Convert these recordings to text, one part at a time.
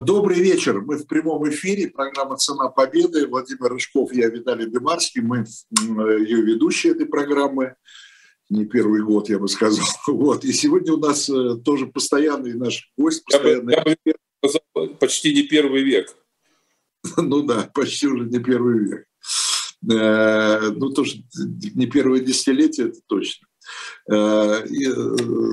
Добрый вечер. Мы в прямом эфире. Программа «Цена победы». Владимир Рыжков, я Виталий Демарский. Мы ее ведущие этой программы. Не первый год, я бы сказал. Вот. И сегодня у нас э, тоже постоянный наш гость. Постоянный... Я бы, я бы сказал, почти не первый век. Ну да, почти уже не первый век. Э, ну, тоже не первое десятилетие, это точно. Э, и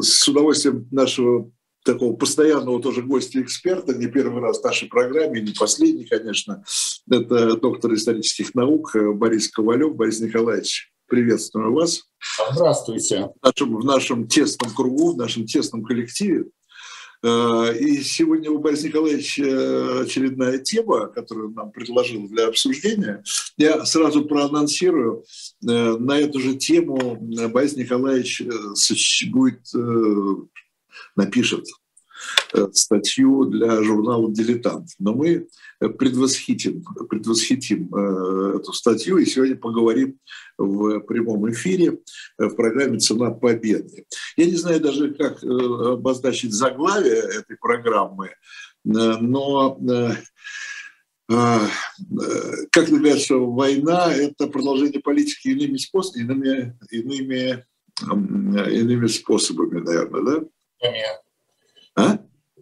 с удовольствием нашего такого постоянного тоже гостя-эксперта, не первый раз в нашей программе, не последний, конечно. Это доктор исторических наук Борис Ковалев. Борис Николаевич, приветствую вас. Здравствуйте. В нашем, в нашем тесном кругу, в нашем тесном коллективе. Э, и сегодня у Бориса Николаевича очередная тема, которую нам предложил для обсуждения. Я сразу проанонсирую. Э, на эту же тему Борис Николаевич э, будет напишет э, статью для журнала «Дилетант». Но мы предвосхитим, предвосхитим э, эту статью и сегодня поговорим в прямом эфире в программе «Цена победы». Я не знаю даже, как э, обозначить заглавие этой программы, но как говорят, война – это продолжение политики иными способами, иными, иными способами, наверное, да? А?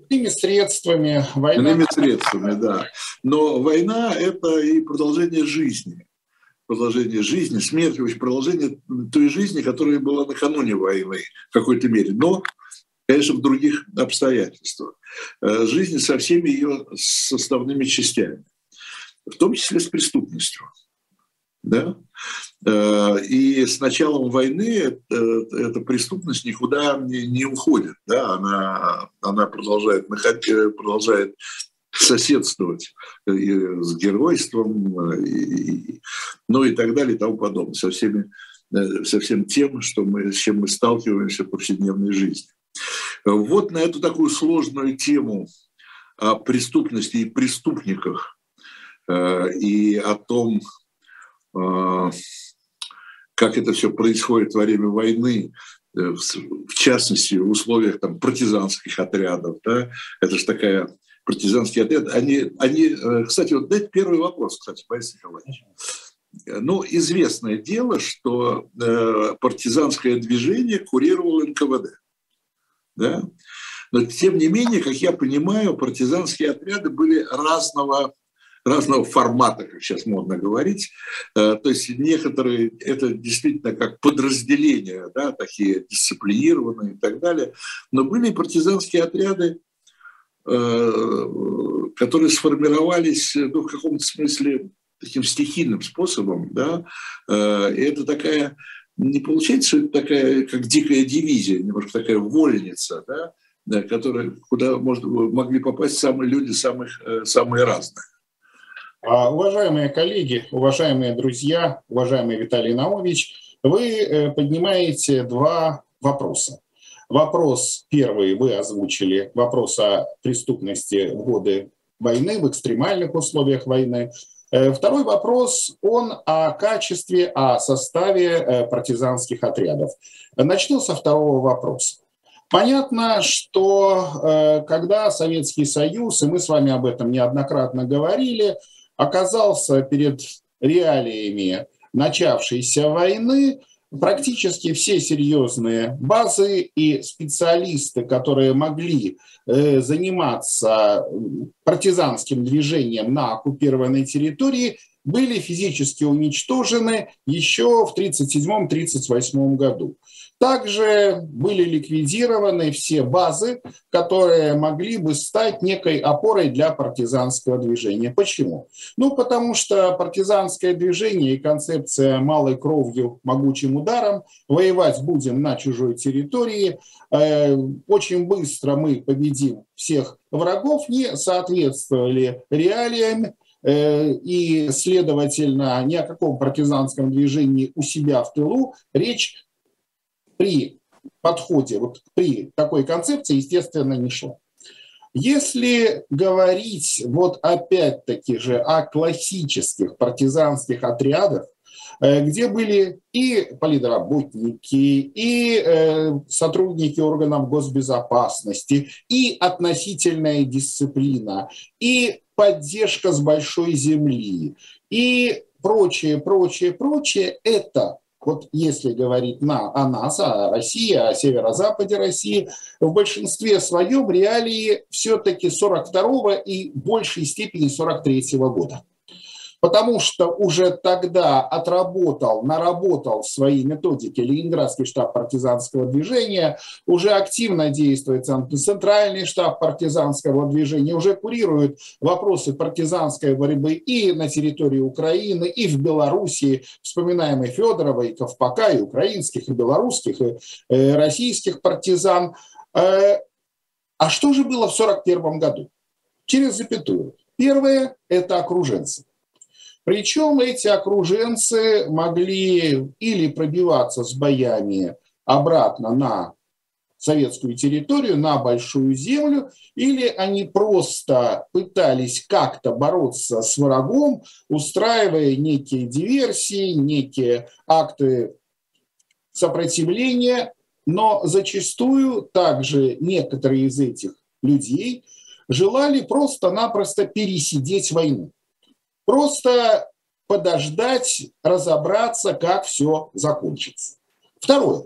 Иными средствами. Война... Иными средствами, да. Но война – это и продолжение жизни. Продолжение жизни, смерть, продолжение той жизни, которая была накануне войны в какой-то мере. Но, конечно, в других обстоятельствах. Э, жизнь со всеми ее составными частями, в том числе с преступностью. Да? Э, и с началом войны эта преступность никуда не, уходит. Да? Она, она продолжает, находить, продолжает соседствовать с геройством, и, ну и так далее и тому подобное, со, всеми, э, со всем тем, что мы, с чем мы сталкиваемся в повседневной жизни. Вот на эту такую сложную тему о преступности и преступниках э, и о том, как это все происходит во время войны, э, в частности, в условиях там, партизанских отрядов. Да? Это же такая партизанский отряд. Они, они, э, кстати, вот дайте первый вопрос, кстати, Борис Николаевич. Ну, известное дело, что э, партизанское движение курировал НКВД. Да? Но, тем не менее, как я понимаю, партизанские отряды были разного разного формата, как сейчас модно говорить. Э, то есть некоторые, это действительно как подразделения, да, такие дисциплинированные и так далее. Но были партизанские отряды, э, которые сформировались ну, в каком-то смысле таким стихийным способом. Да? Э, и это такая, не получается, такая, как дикая дивизия, немножко такая вольница, да? Да, которая, куда можно, могли попасть самые люди самых, самые разные. А, уважаемые коллеги, уважаемые друзья, уважаемый Виталий Наумович, вы э, поднимаете два вопроса. Вопрос первый вы озвучили, вопрос о преступности в годы войны, в экстремальных условиях войны. Э, второй вопрос, он о качестве, о составе э, партизанских отрядов. Начну со второго вопроса. Понятно, что когда Советский Союз, и мы с вами об этом неоднократно говорили, оказался перед реалиями начавшейся войны, практически все серьезные базы и специалисты, которые могли э, заниматься партизанским движением на оккупированной территории, были физически уничтожены еще в 1937-1938 году. Также были ликвидированы все базы, которые могли бы стать некой опорой для партизанского движения. Почему? Ну, потому что партизанское движение и концепция малой кровью, могучим ударом, воевать будем на чужой территории, э, очень быстро мы победим всех врагов, не соответствовали реалиям, э, и, следовательно, ни о каком партизанском движении у себя в тылу речь при подходе, вот при такой концепции, естественно, не шло. Если говорить вот опять-таки же о классических партизанских отрядах, где были и политработники, и сотрудники органов госбезопасности, и относительная дисциплина, и поддержка с большой земли, и прочее, прочее, прочее, это вот если говорить на, о нас, о России, о северо-западе России, в большинстве своем реалии все-таки 42 и большей степени 43 -го года потому что уже тогда отработал, наработал свои методики Ленинградский штаб партизанского движения, уже активно действует Центральный штаб партизанского движения, уже курирует вопросы партизанской борьбы и на территории Украины, и в Белоруссии, вспоминаем и Федорова, и Ковпака, и украинских, и белорусских, и э, российских партизан. Э, а что же было в 1941 году? Через запятую. Первое – это окруженцы. Причем эти окруженцы могли или пробиваться с боями обратно на советскую территорию, на большую землю, или они просто пытались как-то бороться с врагом, устраивая некие диверсии, некие акты сопротивления, но зачастую также некоторые из этих людей желали просто-напросто пересидеть войну. Просто подождать, разобраться, как все закончится. Второе.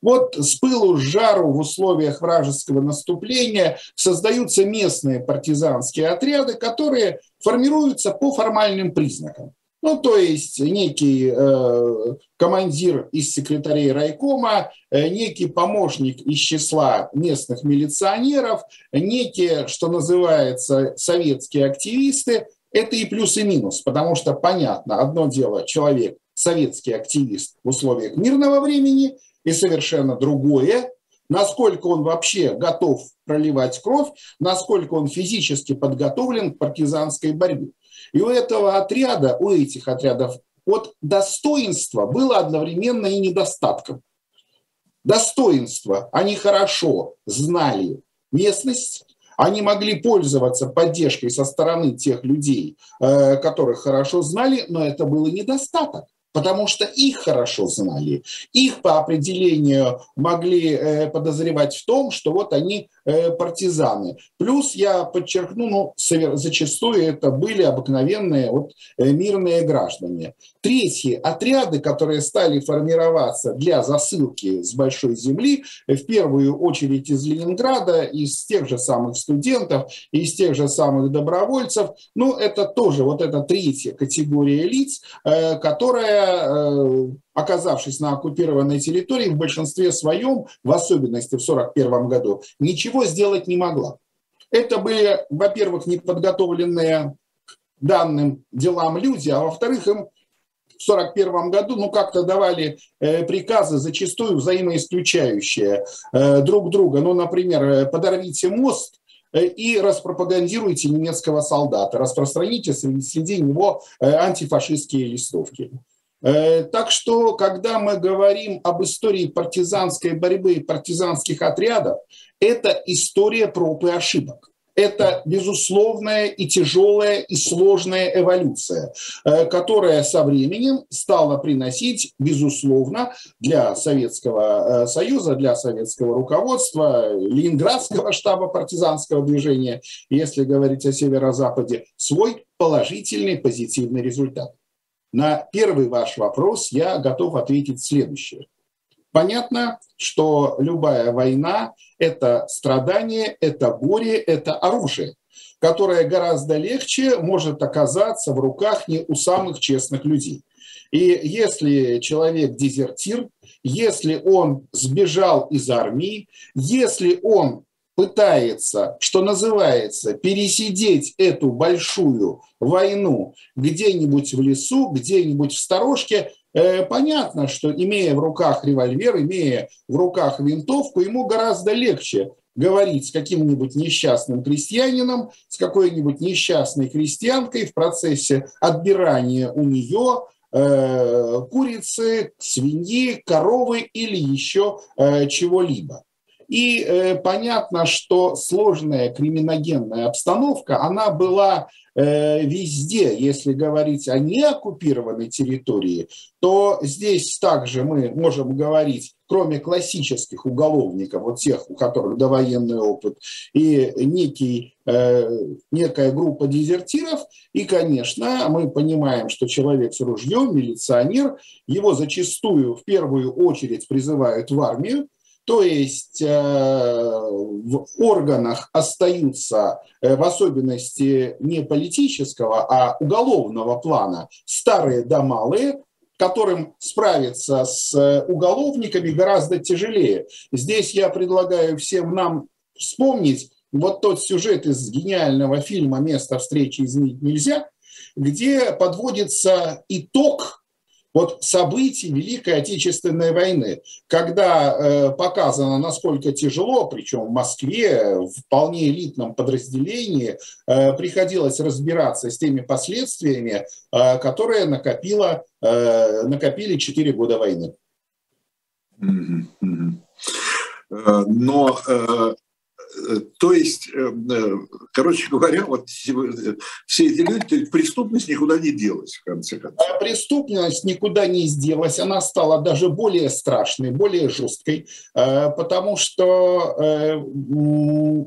Вот с пылу, с жару в условиях вражеского наступления создаются местные партизанские отряды, которые формируются по формальным признакам. Ну, то есть некий э, командир из секретарей райкома, э, некий помощник из числа местных милиционеров, некие, что называется, советские активисты, это и плюс, и минус, потому что понятно, одно дело человек, советский активист в условиях мирного времени, и совершенно другое, насколько он вообще готов проливать кровь, насколько он физически подготовлен к партизанской борьбе. И у этого отряда, у этих отрядов от достоинства было одновременно и недостатком. Достоинство. Они хорошо знали местность, они могли пользоваться поддержкой со стороны тех людей, э, которых хорошо знали, но это было недостаток потому что их хорошо знали. Их по определению могли э, подозревать в том, что вот они партизаны. Плюс я подчеркну, ну, зачастую это были обыкновенные вот, э, мирные граждане. Третьи отряды, которые стали формироваться для засылки с большой земли, в первую очередь из Ленинграда, из тех же самых студентов, из тех же самых добровольцев, ну, это тоже вот эта третья категория лиц, которая Э, оказавшись на оккупированной территории, в большинстве своем, в особенности в 1941 году, ничего сделать не могла. Это были, во-первых, неподготовленные данным делам люди, а во-вторых, им в 1941 году ну, как-то давали э, приказы, зачастую взаимоисключающие э, друг друга. Ну, например, подорвите мост, и распропагандируйте немецкого солдата, распространите среди него антифашистские листовки. Э, так что, когда мы говорим об истории партизанской борьбы и партизанских отрядов, это история проб и ошибок. Это безусловная и тяжелая и сложная эволюция, э, которая со временем стала приносить, безусловно, для Советского э, Союза, для советского руководства, Ленинградского штаба партизанского движения, если говорить о северо-западе, свой положительный, позитивный результат. На первый ваш вопрос я готов ответить следующее. Понятно, что любая война – это страдание, это горе, это оружие, которое гораздо легче может оказаться в руках не у самых честных людей. И если человек дезертир, если он сбежал из армии, если он пытается, что называется, пересидеть эту большую войну где-нибудь в лесу, где-нибудь в сторожке, э, понятно, что имея в руках револьвер, имея в руках винтовку, ему гораздо легче говорить с каким-нибудь несчастным крестьянином, с какой-нибудь несчастной крестьянкой в процессе отбирания у нее э, курицы, свиньи, коровы или еще э, чего-либо. И понятно, что сложная криминогенная обстановка, она была везде, если говорить о неоккупированной территории, то здесь также мы можем говорить кроме классических уголовников, вот тех, у которых довоенный опыт, и некий, э, некая группа дезертиров. И, конечно, мы понимаем, что человек с ружьем, милиционер, его зачастую в первую очередь призывают в армию, то есть э, в органах остаются, э, в особенности не политического, а уголовного плана, старые да малые, которым справиться с э, уголовниками гораздо тяжелее. Здесь я предлагаю всем нам вспомнить вот тот сюжет из гениального фильма «Место встречи изменить нельзя», где подводится итог вот событий Великой Отечественной войны, когда э, показано, насколько тяжело, причем в Москве, в вполне элитном подразделении, э, приходилось разбираться с теми последствиями, э, которые накопило, накопили 4 года войны. Но то есть, э, э, короче говоря, вот все эти люди, преступность никуда не делась, в конце концов. А преступность никуда не сделалась, она стала даже более страшной, более жесткой, потому что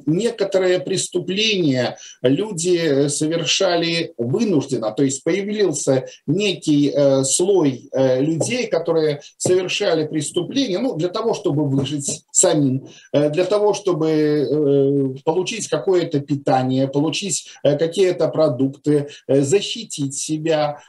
некоторые преступления люди совершали вынужденно, то есть появился некий слой людей, которые совершали преступления, ну, для того, чтобы выжить самим, для того, чтобы Э, получить какое-то питание, получить э, какие-то продукты, э, защитить себя.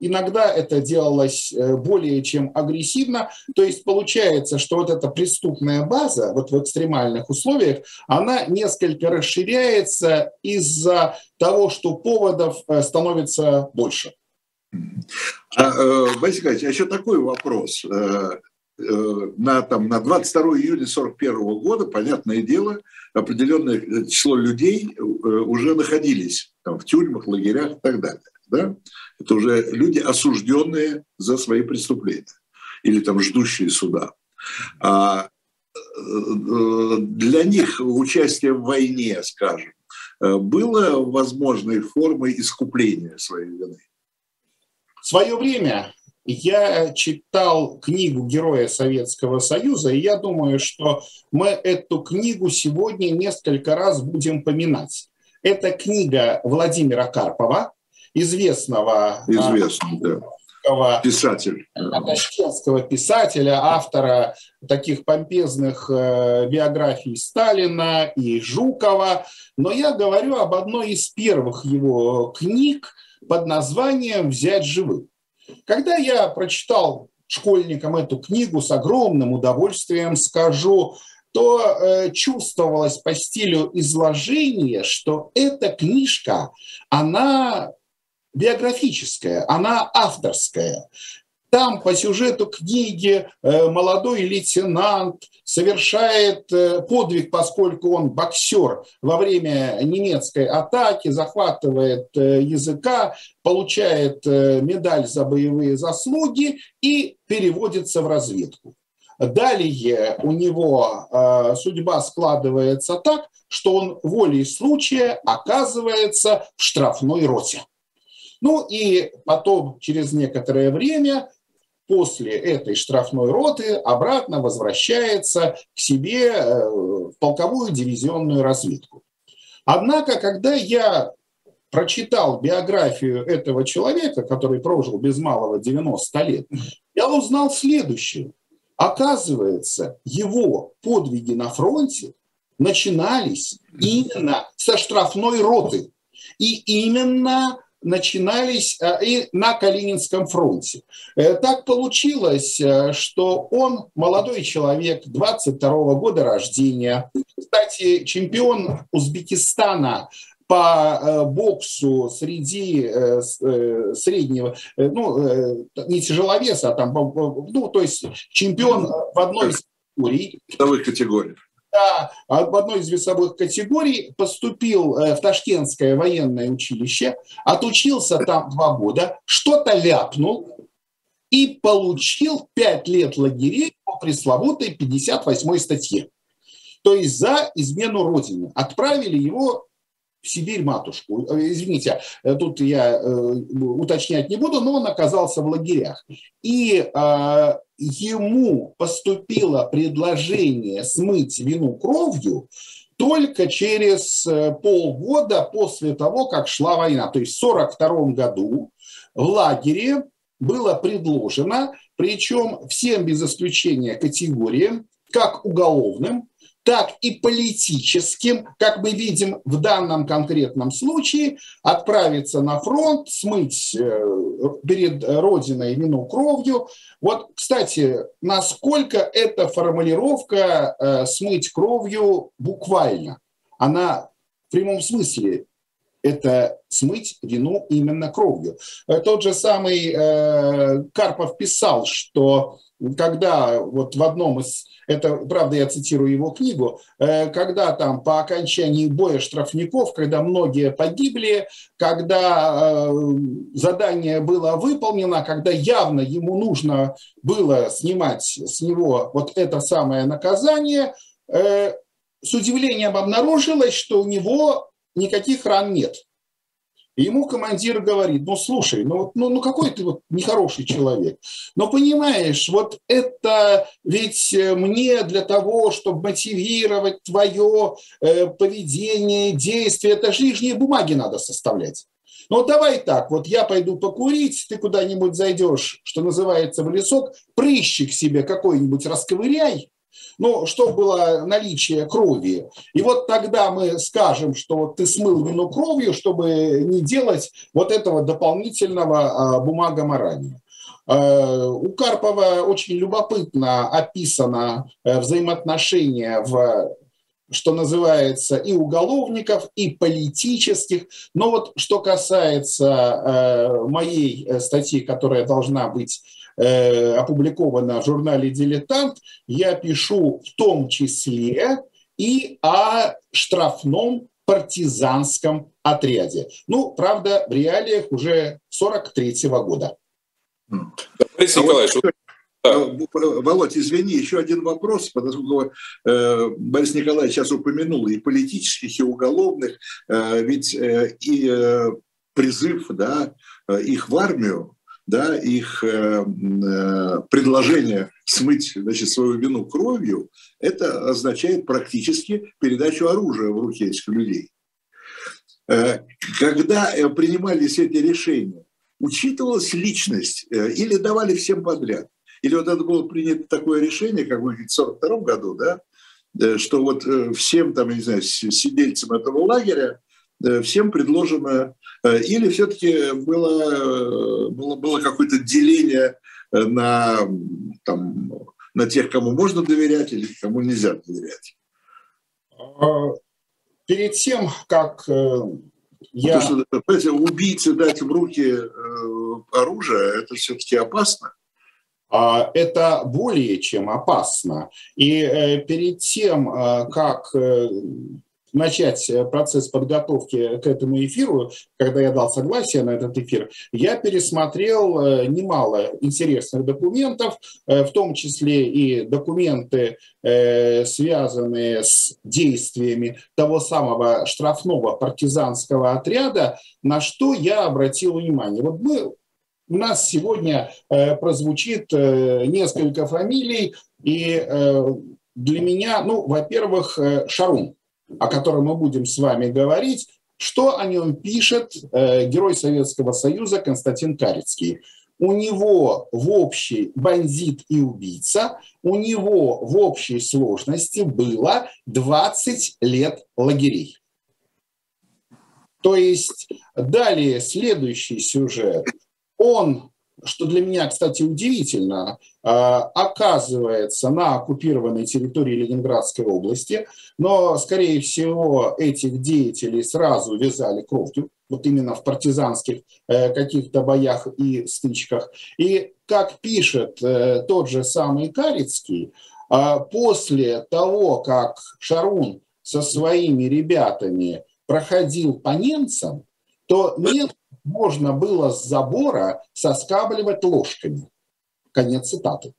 Иногда это делалось более чем агрессивно. То есть получается, что вот эта преступная база вот в экстремальных условиях, она несколько расширяется из-за того, что поводов становится больше. А, Борис Николаевич, а еще такой вопрос. Э, на, там, на 22 июня 1941 года, понятное дело, определенное число людей э, уже находились там, в тюрьмах, лагерях и так далее. Да? Это уже люди, осужденные за свои преступления или там ждущие суда. А э, для них участие в войне, скажем, было возможной формой искупления своей вины? В свое время я читал книгу Героя Советского Союза, и я думаю, что мы эту книгу сегодня несколько раз будем поминать. Это книга Владимира Карпова, известного, известного да. писателя. Ташкентского писателя, автора таких помпезных э, биографий Сталина и Жукова. Но я говорю об одной из первых его книг под названием «Взять живых». Когда я прочитал школьникам эту книгу с огромным удовольствием, скажу, то э, чувствовалось по стилю изложения, что эта книжка, она биографическая, она авторская. Там по сюжету книги э, молодой лейтенант совершает э, подвиг, поскольку он боксер во время немецкой атаки, захватывает э, языка, получает медаль за боевые заслуги и переводится в разведку. Далее у него судьба складывается так, что он волей случая оказывается в штрафной роте. Ну и потом, через некоторое время, после этой штрафной роты обратно возвращается к себе э, в полковую дивизионную разведку. Однако, когда я прочитал биографию этого человека, который прожил без малого 90 лет, я узнал следующее. Оказывается, его подвиги на фронте начинались именно со штрафной роты. И именно начинались э, и на Калининском фронте. Э, так получилось, э, что он молодой человек, 22 года рождения, кстати, чемпион Узбекистана по боксу среди среднего, ну, не тяжеловеса, а там, ну, то есть чемпион в одной из категорий. Весовых категорий в одной из весовых категорий поступил э, в Ташкентское военное училище, отучился там два года, что-то ляпнул и получил пять лет лагерей по пресловутой 58 статье. То есть за измену Родины. Отправили его Сибирь матушку. Э, извините, э, тут я э, уточнять не буду, но он оказался в лагерях. И э, ему поступило предложение смыть вину кровью только через полгода после того, как шла война. То есть в 1942 году в лагере было предложено, причем всем без исключения категориям, как уголовным, так и политическим, как мы видим в данном конкретном случае, отправиться на фронт, смыть э, перед Родиной вину кровью. Вот, кстати, насколько эта формулировка э, «смыть кровью» буквально? Она в прямом смысле это смыть вину именно кровью. Э, тот же самый Карпов писал, что когда вот в одном из, это правда я цитирую его книгу, э, когда там по окончании боя штрафников, когда многие погибли, когда э, задание было выполнено, когда явно ему нужно было снимать с него вот это самое наказание, э, с удивлением обнаружилось, что у него никаких ран нет. И ему командир говорит, ну слушай, ну, ну, ну какой ты вот нехороший человек. Но понимаешь, вот это ведь э, мне для того, чтобы мотивировать твое э, поведение, действие, это же лишние бумаги надо составлять. Ну давай так, вот я пойду покурить, ты куда-нибудь зайдешь, что называется, в лесок, прыщик себе какой-нибудь расковыряй, ну, что было наличие крови. И вот тогда мы скажем, что ты смыл вину кровью, чтобы не делать вот этого дополнительного а, бумагоморания. А, у Карпова очень любопытно описано э, взаимоотношения в что называется, и уголовников, и политических. Но вот что касается э, моей э, статьи, которая должна быть э, опубликована в журнале «Дилетант», я пишу в том числе и о штрафном партизанском отряде. Ну, правда, в реалиях уже 43 -го года. Борис Николаевич, Э, Володь, извини, еще один вопрос, потому что Борис Николаевич сейчас упомянул и политических, и уголовных, э, ведь э, и призыв да, их в армию, да, их предложение смыть значит, свою вину кровью, это означает практически передачу оружия в руки этих людей. Когда принимались эти решения, учитывалась личность или давали всем подряд? Или вот это было принято такое решение, как в 1942 году, да, э, что вот э, всем там, я не знаю, сидельцам этого лагеря, э, всем предложено, или все-таки было, было, было какое-то деление на, там, на тех, кому можно доверять или кому нельзя доверять? А, перед тем, как я... Потому что, понимаете, убийце дать в руки оружие, это все-таки опасно. А, это более чем опасно. И э, перед тем, э, как э, начать процесс подготовки к этому эфиру, когда я дал согласие на этот эфир, я пересмотрел немало интересных документов, в том числе и документы, связанные с действиями того самого штрафного партизанского отряда, на что я обратил внимание. Вот мы у нас сегодня э, прозвучит э, несколько фамилий, и э, для меня, ну, во-первых, Шарун, о котором мы будем с вами говорить, что о нем пишет герой Советского Союза Константин Карицкий. У него в общей бандит и убийца, у него в общей сложности было 20 лет лагерей. То есть далее следующий сюжет – он, что для меня, кстати, удивительно, а, оказывается на оккупированной территории Ленинградской области, но, скорее всего, этих деятелей сразу вязали кровью, вот именно в партизанских э, каких-то боях и стычках. И, как пишет э, тот же самый Карицкий, а, после того, как Шарун со своими ребятами проходил по немцам, то нет можно было с забора соскабливать ложками. Конец цитаты.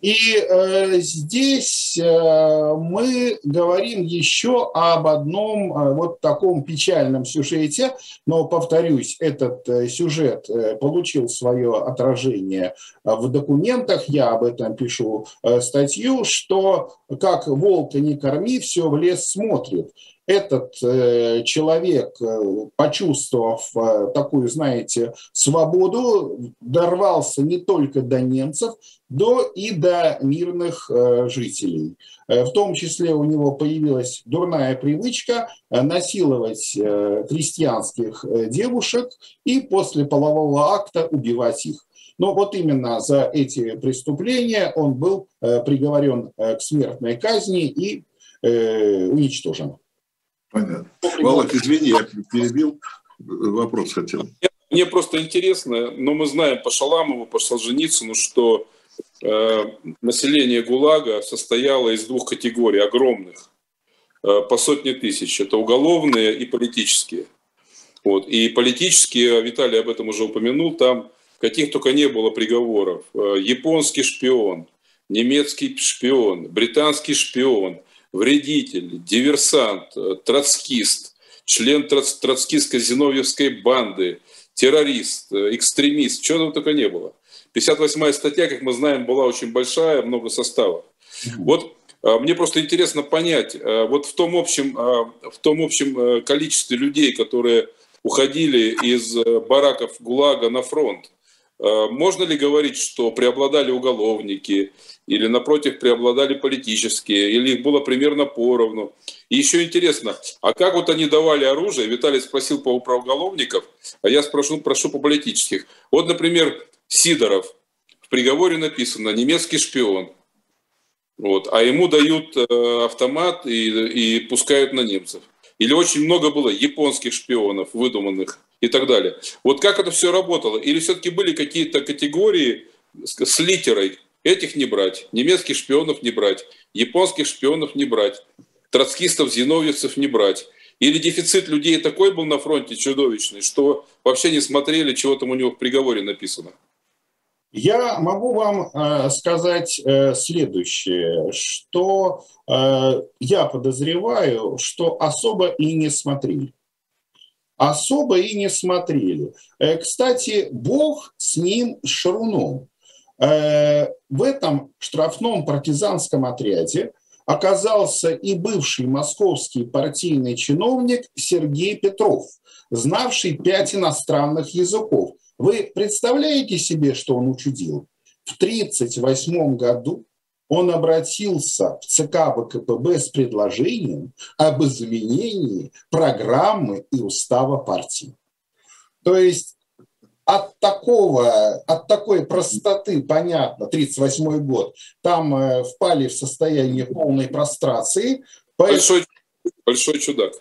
И э, здесь э, мы говорим еще об одном э, вот таком печальном сюжете, но, повторюсь, этот э, сюжет э, получил свое отражение в документах, я об этом пишу э, статью, что как волка не корми, все в лес смотрит этот э, человек, э, почувствовав э, такую, знаете, свободу, дорвался не только до немцев, но и до мирных жителей. В том числе у него появилась дурная привычка насиловать крестьянских девушек и после полового акта убивать их. Но вот именно за эти преступления он был приговорен к смертной казни и уничтожен. Понятно. Володь, извини, я перебил. Вопрос хотел. Мне просто интересно, но мы знаем по Шаламову, по Солженицыну, что э, население ГУЛАГа состояло из двух категорий огромных, э, по сотни тысяч. Это уголовные и политические. Вот. И политические, Виталий об этом уже упомянул, там каких только не было приговоров. Э, японский шпион, немецкий шпион, британский шпион – вредитель, диверсант, э, троцкист, член троц, троцкистской зиновьевской банды, террорист, э, экстремист, чего там только не было. 58-я статья, как мы знаем, была очень большая, много составов. Вот э, мне просто интересно понять, вот в том общем, в том общем количестве людей, которые уходили из бараков ГУЛАГа на фронт, можно ли говорить, что преобладали уголовники, или, напротив, преобладали политические, или их было примерно поровну. И еще интересно, а как вот они давали оружие? Виталий спросил по про уголовников, а я спрошу, прошу по политических. Вот, например, Сидоров. В приговоре написано «немецкий шпион». Вот, а ему дают э, автомат и, и пускают на немцев. Или очень много было японских шпионов, выдуманных и так далее. Вот как это все работало? Или все-таки были какие-то категории с, литерой, Этих не брать, немецких шпионов не брать, японских шпионов не брать, троцкистов, зиновьевцев не брать. Или дефицит людей такой был на фронте чудовищный, что вообще не смотрели, чего там у него в приговоре написано. Я могу вам э, сказать э, следующее, что э, я подозреваю, что особо и не смотрели. Особо и не смотрели. Э, кстати, Бог с ним, Шаруном. Э, в этом штрафном партизанском отряде оказался и бывший московский партийный чиновник Сергей Петров, знавший пять иностранных языков. Вы представляете себе, что он учудил? В 1938 году он обратился в ЦК ВКПБ с предложением об изменении программы и устава партии. То есть от такого, от такой простоты, понятно, 38 год, там э, впали в состояние полной прострации. Большой, большой чудак.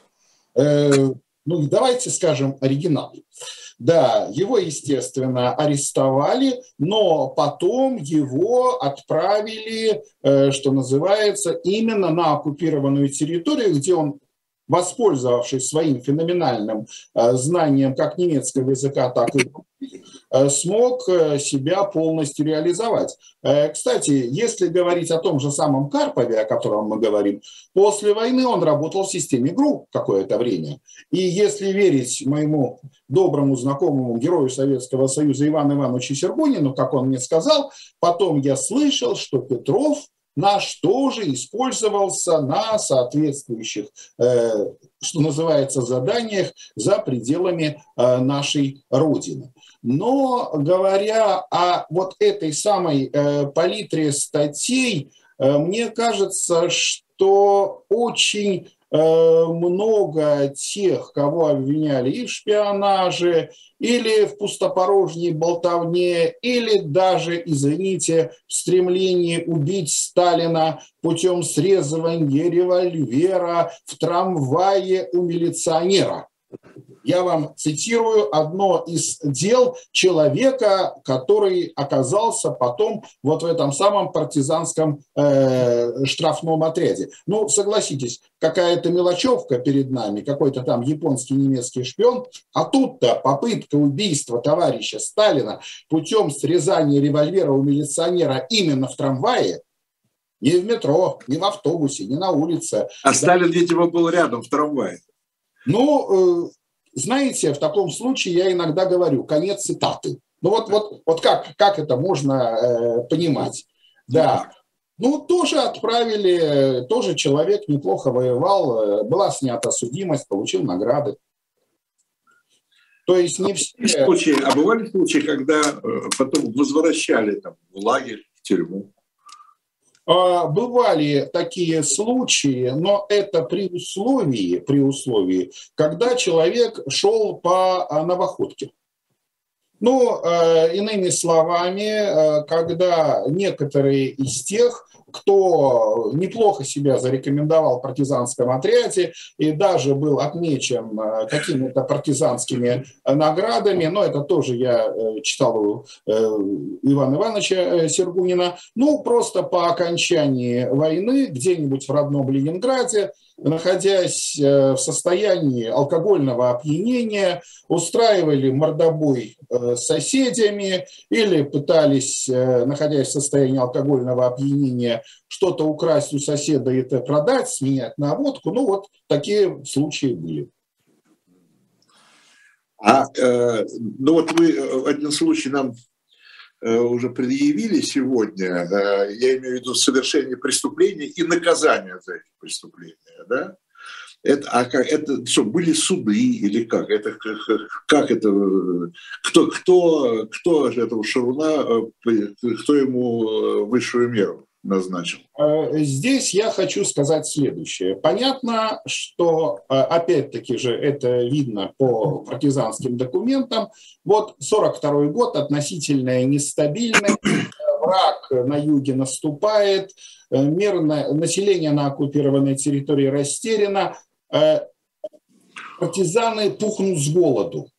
Э, ну, давайте скажем оригинал. Да, его, естественно, арестовали, но потом его отправили, э, что называется, именно на оккупированную территорию, где он воспользовавшись своим феноменальным э, знанием как немецкого языка, так и э, смог э, себя полностью реализовать. Кстати, если говорить о том же самом Карпове, о котором мы говорим, после войны он работал в системе ГРУ какое-то время. И если верить моему доброму знакомому герою Советского Союза Ивану Ивановичу Сергунину, как он мне сказал, потом я слышал, что Петров – наш тоже использовался на соответствующих, э, что называется, заданиях за пределами э, нашей Родины. Но говоря о вот этой самой э, палитре статей, мне кажется, что очень много тех, кого обвиняли и в шпионаже, или в пустопорожней болтовне, или даже, извините, в стремлении убить Сталина путем срезывания револьвера в трамвае у милиционера. Я вам цитирую одно из дел человека, который оказался потом вот в этом самом партизанском э, штрафном отряде. Ну, согласитесь, какая-то мелочевка перед нами, какой-то там японский немецкий шпион, а тут-то попытка убийства товарища Сталина путем срезания револьвера у милиционера именно в трамвае, не в метро, не в автобусе, не на улице. А да. Сталин, видимо, был рядом в трамвае. Ну, э, знаете, в таком случае я иногда говорю, конец цитаты. Ну вот, вот, вот как, как это можно э, понимать? Да. Ну, тоже отправили, тоже человек неплохо воевал, э, была снята судимость, получил награды. То есть не все... Случаи, а бывали случаи, когда э, потом возвращали там, в лагерь, в тюрьму? А, бывали такие случаи, но это при условии, при условии, когда человек шел по а, новоходке. Ну, э, иными словами, э, когда некоторые из тех, кто неплохо себя зарекомендовал в партизанском отряде и даже был отмечен э, какими-то партизанскими наградами, но это тоже я читал у Ивана Ивановича Сергунина, ну, просто по окончании войны где-нибудь в родном Ленинграде находясь э, в состоянии алкогольного опьянения, устраивали мордобой э, с соседями или пытались, э, находясь в состоянии алкогольного опьянения, что-то украсть у соседа и это продать, сменять на водку. Ну вот такие случаи были. А, э, ну вот вы один случай нам Э, уже предъявили сегодня, э, я имею в виду совершение преступления и наказание за эти преступления, да? Это, а как, это что, были суды или как? Это, как, как это, кто, кто, кто этого Шаруна, э, кто ему высшую меру? Назначил? Э, здесь я хочу сказать следующее. Понятно, что, э, опять-таки же, это видно по партизанским документам. Вот 42 год, относительная нестабильность, враг на юге наступает, э, мирное, население на оккупированной территории растеряно, партизаны пухнут с голоду.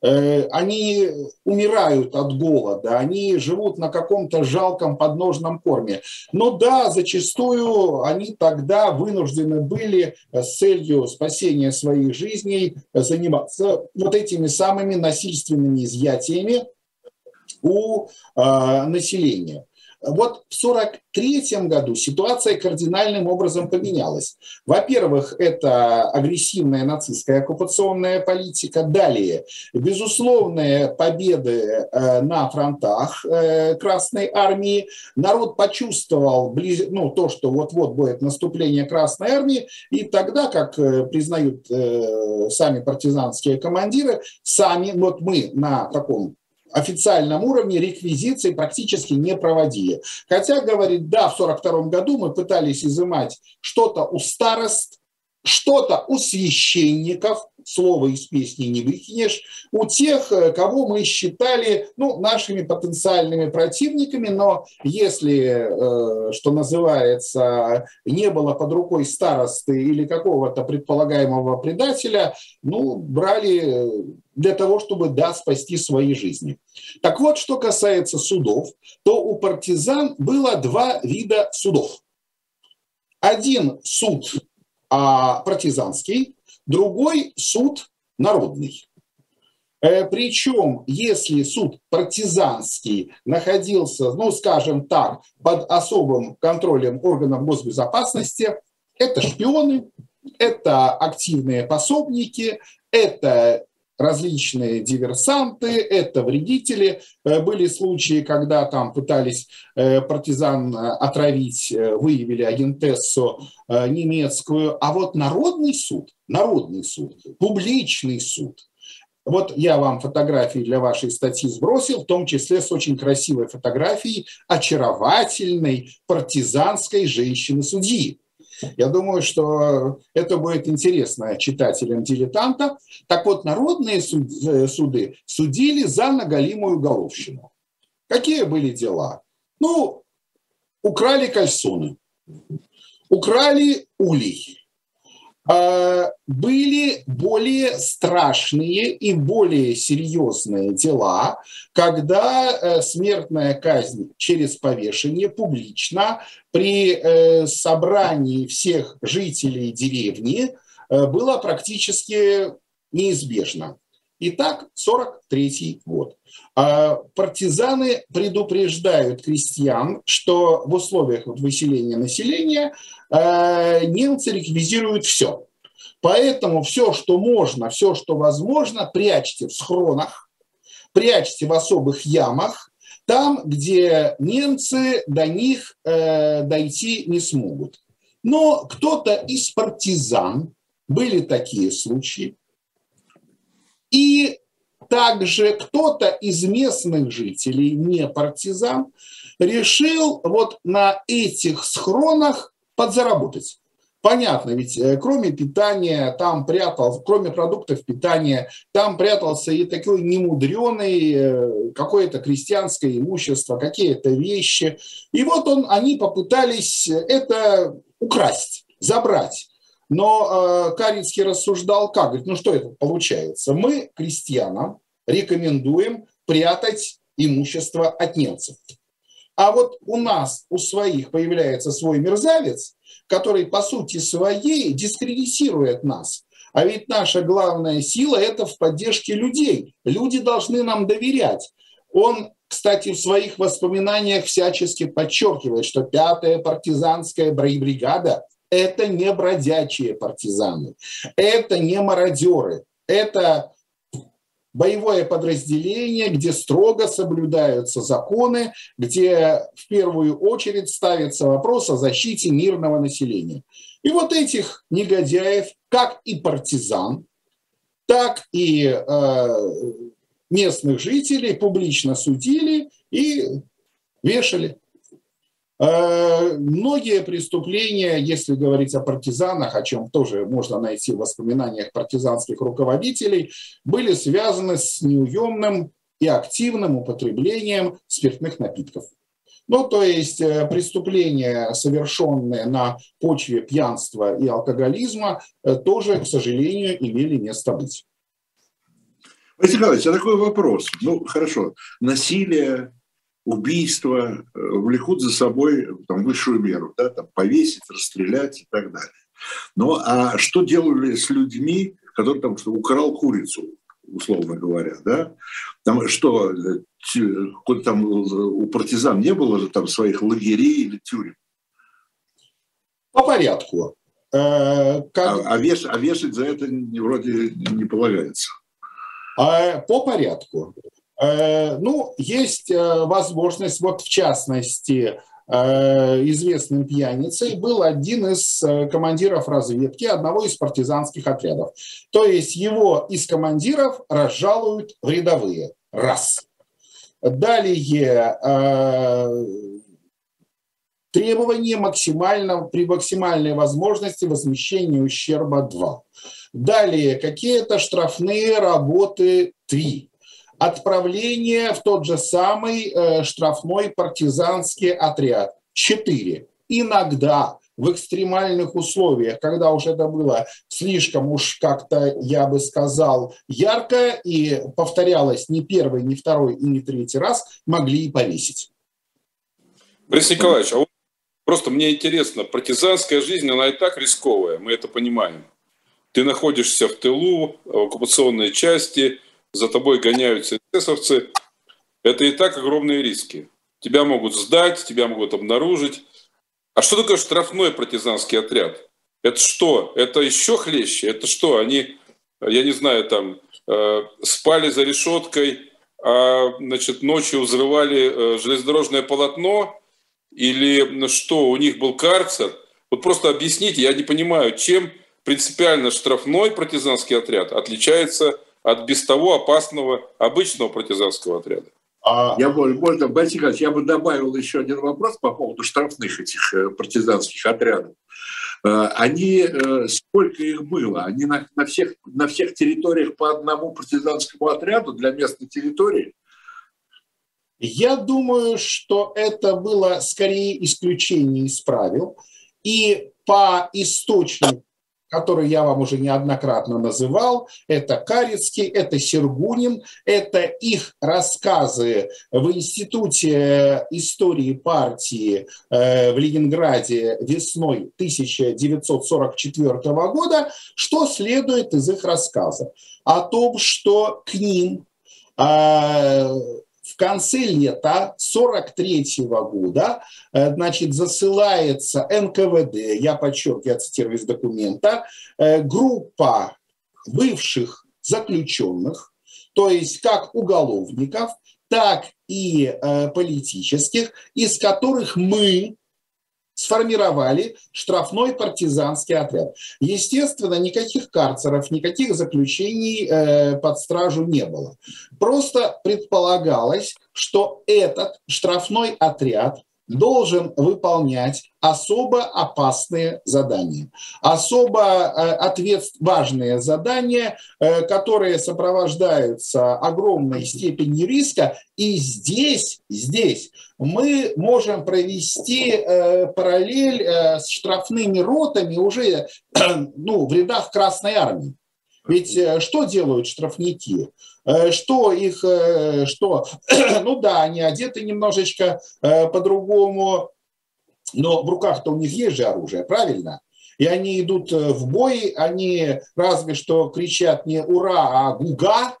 Э, они умирают от голода, они живут на каком-то жалком подножном корме. Но да, зачастую они тогда вынуждены были с целью спасения своих жизней заниматься вот этими самыми насильственными изъятиями у э, населения. Вот в 1943 году ситуация кардинальным образом поменялась. Во-первых, это агрессивная нацистская оккупационная политика. Далее, безусловные победы э, на фронтах э, Красной Армии. Народ почувствовал ну, то, что вот-вот будет наступление Красной Армии. И тогда, как э, признают сами партизанские командиры, сами, вот мы на таком официальном уровне реквизиции практически не проводили. Хотя, говорит, да, в 1942 году мы пытались изымать что-то у старост, что-то у священников, слово из песни не выкинешь, у тех, э, кого мы считали ну, нашими потенциальными противниками, но если, э, что называется, не было под рукой старосты или какого-то предполагаемого предателя, ну, брали для того, чтобы, да, спасти свои жизни. Так вот, что касается судов, то у партизан было два вида судов. Один суд а, партизанский, другой суд народный. Э, Причем, если суд партизанский находился, ну, скажем так, под особым контролем органов госбезопасности, это шпионы, это активные пособники, это различные диверсанты, это вредители. Э, были случаи, когда там пытались э, партизан э, отравить, выявили агентессу немецкую. А вот народный суд, народный суд, публичный суд, вот я вам фотографии для вашей статьи сбросил, в том числе с очень красивой фотографией очаровательной партизанской женщины-судьи. Я думаю, что это будет интересно читателям дилетанта. Так вот, народные э, суды судили за наголимую головщину. Какие были дела? Ну, украли кальсоны, украли улей, были более страшные и более серьезные дела, когда э, смертная казнь через повешение публично при э, собрании всех жителей деревни э, была практически неизбежна. Итак, 43 год. А партизаны предупреждают крестьян, что в условиях выселения населения э, немцы реквизируют все. Поэтому все, что можно, все, что возможно, прячьте в схронах, прячьте в особых ямах, там, где немцы до них э, дойти не смогут. Но кто-то из партизан, были такие случаи, и также кто-то из местных жителей, не партизан, решил вот на этих схронах подзаработать. Понятно, ведь э, кроме питания там прятался, кроме продуктов питания, там прятался и такой немудреный э, какое-то крестьянское имущество, какие-то вещи. И вот он, они попытались это украсть, забрать. Но э, Карицкий рассуждал как? Говорит, ну что это получается? Мы, крестьянам, рекомендуем прятать имущество от немцев. А вот у нас, у своих появляется свой мерзавец, который по сути своей дискредитирует нас. А ведь наша главная сила – это в поддержке людей. Люди должны нам доверять. Он, кстати, в своих воспоминаниях всячески подчеркивает, что пятая партизанская бригада это не бродячие партизаны, это не мародеры, это боевое подразделение, где строго соблюдаются законы, где в первую очередь ставится вопрос о защите мирного населения. И вот этих негодяев, как и партизан, так и э, местных жителей публично судили и вешали. Э, многие преступления, если говорить о партизанах, о чем тоже можно найти в воспоминаниях партизанских руководителей, были связаны с неуемным и активным употреблением спиртных напитков. Ну, то есть э, преступления, совершенные на почве пьянства и алкоголизма, э, тоже, к сожалению, имели место быть. Василий Николаевич, а такой вопрос. Ну, хорошо, насилие, убийства э, влекут за собой там, высшую меру, да, там, повесить, расстрелять и так далее. Ну а что делали с людьми, которые там что, украл курицу, условно говоря, да? Там что, э, там у партизан не было же там своих лагерей или тюрем? По порядку. Э, как... А, а, веш, а вешать за это вроде не полагается. А, по порядку. Э, ну, есть э, возможность, вот в частности, э, известным пьяницей был один из командиров разведки одного из партизанских отрядов. То есть его из командиров разжалуют в рядовые. Раз. Далее требование максимально, при максимальной возможности возмещения ущерба 2. Далее какие-то штрафные работы 3 отправление в тот же самый э, штрафной партизанский отряд. Четыре. Иногда в экстремальных условиях, когда уж это было слишком уж как-то, я бы сказал, ярко и повторялось не первый, не второй и не третий раз, могли и повесить. Борис Николаевич, а вот просто мне интересно, партизанская жизнь, она и так рисковая, мы это понимаем. Ты находишься в тылу, в оккупационной части – за тобой гоняются эсэсовцы, это и так огромные риски. Тебя могут сдать, тебя могут обнаружить. А что такое штрафной партизанский отряд? Это что? Это еще хлеще? Это что? Они, я не знаю, там э, спали за решеткой, а значит, ночью взрывали э, железнодорожное полотно? Или что, у них был карцер? Вот просто объясните, я не понимаю, чем принципиально штрафной партизанский отряд отличается от без того опасного обычного партизанского отряда. А... Я бы, можно, Борис Николаевич, я бы добавил еще один вопрос по поводу штрафных этих э, партизанских отрядов. Э, они, э, сколько их было? Они на, на, всех, на всех территориях по одному партизанскому отряду для местной территории? Я думаю, что это было скорее исключение из правил. И по источнику который я вам уже неоднократно называл. Это Карицкий, это Сергунин, это их рассказы в Институте истории партии э, в Ленинграде весной 1944 года. Что следует из их рассказа? О том, что к ним э, конце лета 43 года э, значит, засылается НКВД, я подчеркиваю, я цитирую из документа, э, группа бывших заключенных, то есть как уголовников, так и э, политических, из которых мы сформировали штрафной партизанский отряд. Естественно, никаких карцеров, никаких заключений э, под стражу не было. Просто предполагалось, что этот штрафной отряд должен выполнять особо опасные задания, особо э, ответ... важные задания, э, которые сопровождаются огромной степенью риска. И здесь, здесь мы можем провести э, параллель с штрафными ротами уже ну, в рядах Красной Армии. Ведь что делают штрафники? Э, что их, э, что, ну да, они одеты немножечко э, по-другому, но в руках-то у них есть же оружие, правильно? И они идут в бой, они разве что кричат не «Ура!», а «Гуга!»,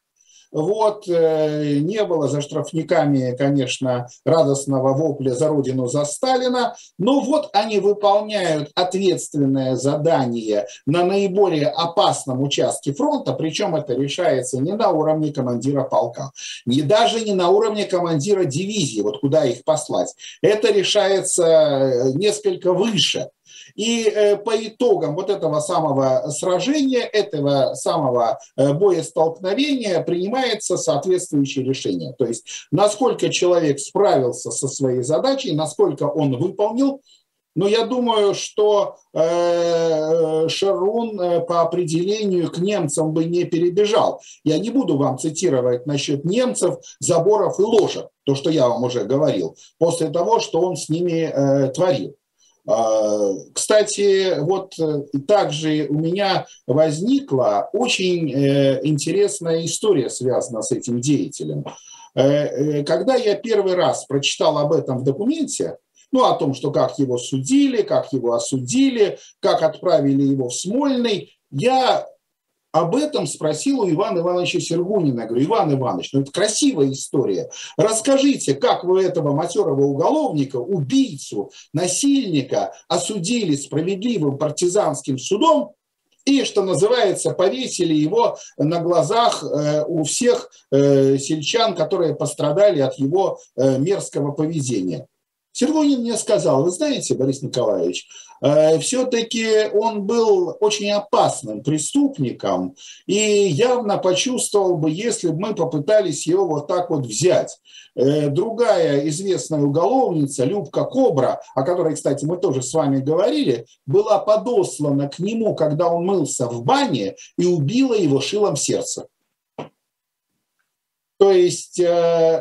вот, э, не было за штрафниками, конечно, радостного вопля за родину, за Сталина, но вот они выполняют ответственное задание на наиболее опасном участке фронта, причем это решается не на уровне командира полка, не даже не на уровне командира дивизии, вот куда их послать. Это решается э, несколько выше. И э, по итогам вот этого самого сражения, этого самого э, боестолкновения принимается соответствующее решение. То есть насколько человек справился со своей задачей, насколько он выполнил, но я думаю, что э, Шарун по определению к немцам бы не перебежал. Я не буду вам цитировать насчет немцев, заборов и ложек, то, что я вам уже говорил, после того, что он с ними творил. А, кстати, вот э, также у меня возникла очень э, интересная история, связанная с этим деятелем. Э, когда я первый раз прочитал об этом в документе, ну, о том, что как его судили, как его осудили, как отправили его в Смольный, я об этом спросил у Ивана Ивановича Сергунина. Я говорю, Иван Иванович, ну это красивая история. Расскажите, как вы этого матерого уголовника, убийцу, насильника осудили справедливым партизанским судом, и, что называется, повесили его на глазах э, у всех э, сельчан, которые пострадали от его э, мерзкого поведения. Сергунин мне сказал, вы знаете, Борис Николаевич, э, все-таки он был очень опасным преступником и явно почувствовал бы, если бы мы попытались его вот так вот взять. Э, другая известная уголовница, Любка Кобра, о которой, кстати, мы тоже с вами говорили, была подослана к нему, когда он мылся в бане и убила его шилом сердца. То есть э,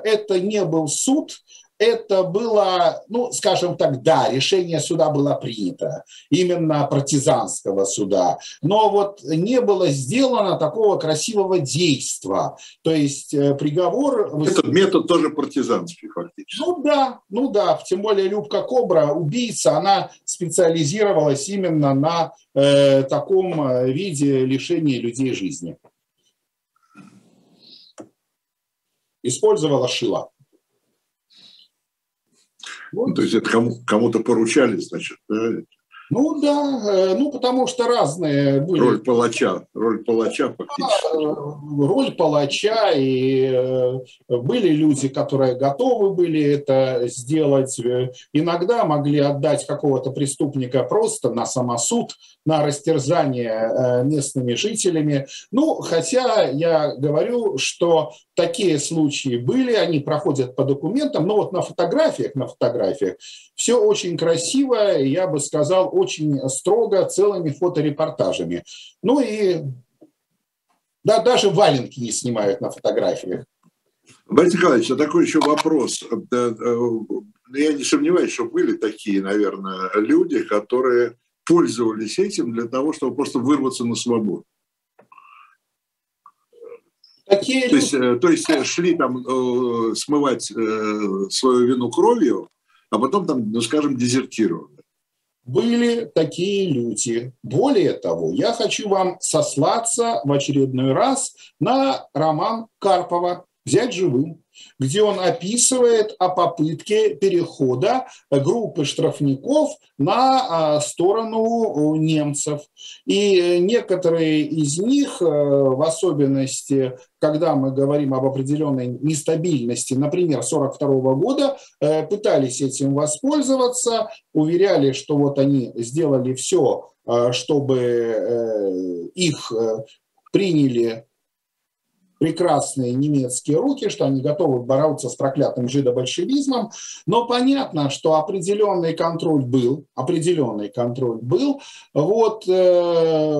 это не был суд, это было, ну, скажем так, да, решение суда было принято, именно партизанского суда, но вот не было сделано такого красивого действия, то есть э, приговор... Этот метод тоже партизанский фактически. Ну да, ну да, тем более Любка Кобра, убийца, она специализировалась именно на э, таком э, виде лишения людей жизни. Использовала шила. Вот. Ну, то есть это кому, кому-то поручали, значит, да? Ну да, э, ну потому что разные были. Роль палача, роль палача фактически. роль палача, и э, были люди, которые готовы были это сделать. Иногда могли отдать какого-то преступника просто на самосуд, на растерзание э, местными жителями. Ну, хотя я говорю, что такие случаи были, они проходят по документам, но вот на фотографиях, на фотографиях все очень красиво, я бы сказал, очень строго, целыми фоторепортажами. Ну и да, даже валенки не снимают на фотографиях. Борис Николаевич, а такой еще вопрос. Э, я не сомневаюсь, что были такие, наверное, люди, которые пользовались этим для того, чтобы просто вырваться на свободу. Такие то, есть, э, то есть шли там э, смывать э, свою вину кровью, а потом там, ну скажем, дезертировали. Были такие люди. Более того, я хочу вам сослаться в очередной раз на роман Карпова «Взять живым», где он описывает о попытке перехода группы штрафников на а, сторону немцев. И некоторые из них, э, в особенности, когда мы говорим об определенной нестабильности, например, 1942 года, э, пытались этим воспользоваться, уверяли, что вот они сделали все, э, чтобы их приняли прекрасные немецкие руки, что они готовы бороться с проклятым жидобольшевизмом, но понятно, что определенный контроль был, определенный контроль был. Вот э,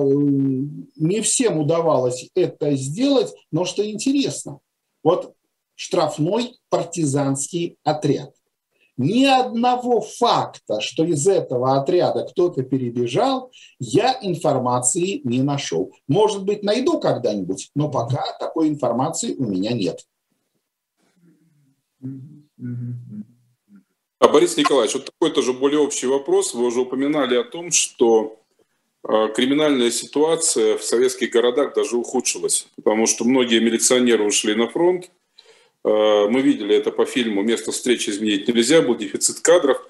не всем удавалось это сделать, но что интересно, вот штрафной партизанский отряд ни одного факта, что из этого отряда кто-то перебежал, я информации не нашел. Может быть, найду когда-нибудь, но пока такой информации у меня нет. А Борис Николаевич, вот такой тоже более общий вопрос. Вы уже упоминали о том, что а, криминальная ситуация в советских городах даже ухудшилась, потому что многие милиционеры ушли на фронт, мы видели это по фильму «Место встречи изменить нельзя», был дефицит кадров.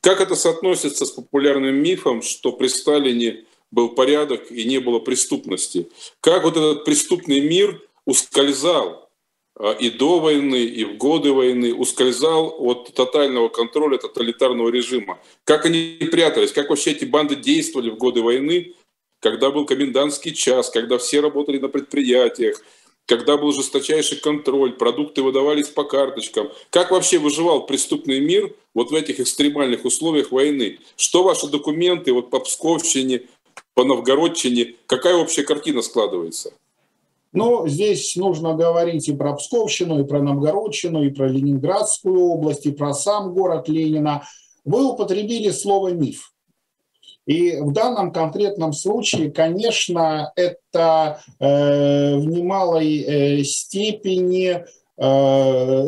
Как это соотносится с популярным мифом, что при Сталине был порядок и не было преступности? Как вот этот преступный мир ускользал э, и до войны, и в годы войны, ускользал от тотального контроля тоталитарного режима? Как они прятались? Как вообще эти банды действовали в годы войны, когда был комендантский час, когда все работали на предприятиях, когда был жесточайший контроль, продукты выдавались по карточкам. Как вообще выживал преступный мир вот в этих экстремальных условиях войны? Что ваши документы вот по Псковщине, по Новгородчине, какая общая картина складывается? Ну, здесь нужно говорить и про Псковщину, и про Новгородчину, и про Ленинградскую область, и про сам город Ленина. Вы употребили слово «миф». И в данном конкретном случае, конечно, это э, в немалой э, степени э,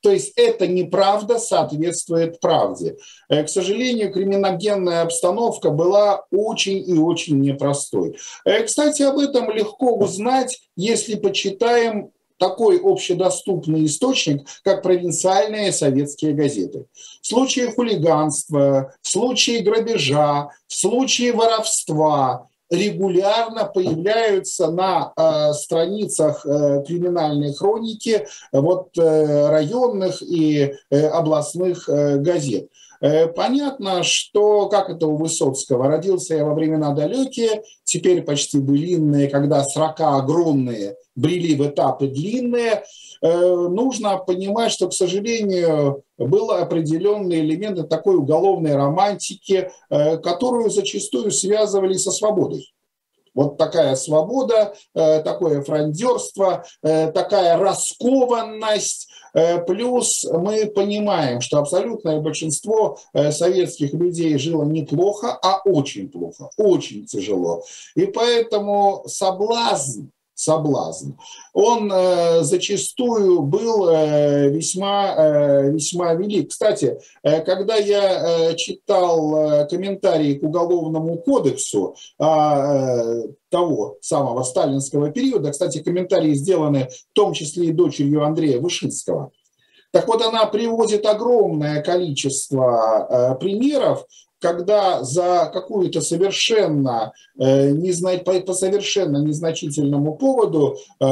то есть это неправда соответствует правде. Э, к сожалению, криминогенная обстановка была очень и очень непростой. Э, кстати, об этом легко узнать, если почитаем такой общедоступный источник, как провинциальные советские газеты. В случае хулиганства, в случае грабежа, в случае воровства регулярно появляются на э, страницах э, криминальной хроники вот, э, районных и э, областных э, газет. Э, понятно, что, как это у Высоцкого, родился я во времена далекие, теперь почти былинные, когда срока огромные, брели в этапы длинные. Э, нужно понимать, что, к сожалению, был определенный элемент такой уголовной романтики, э, которую зачастую связывали со свободой. Вот такая свобода, такое фрондерство, такая раскованность, плюс мы понимаем, что абсолютное большинство э, советских людей жило неплохо, а очень плохо, очень тяжело. И поэтому соблазн соблазн. Он э, зачастую был э, весьма, э, весьма велик. Кстати, э, когда я э, читал э, комментарии к Уголовному кодексу э, того самого сталинского периода, кстати, комментарии сделаны в том числе и дочерью Андрея Вышинского, так вот, она приводит огромное количество э, примеров, когда за какую-то совершенно э, не по, совершенно незначительному поводу э,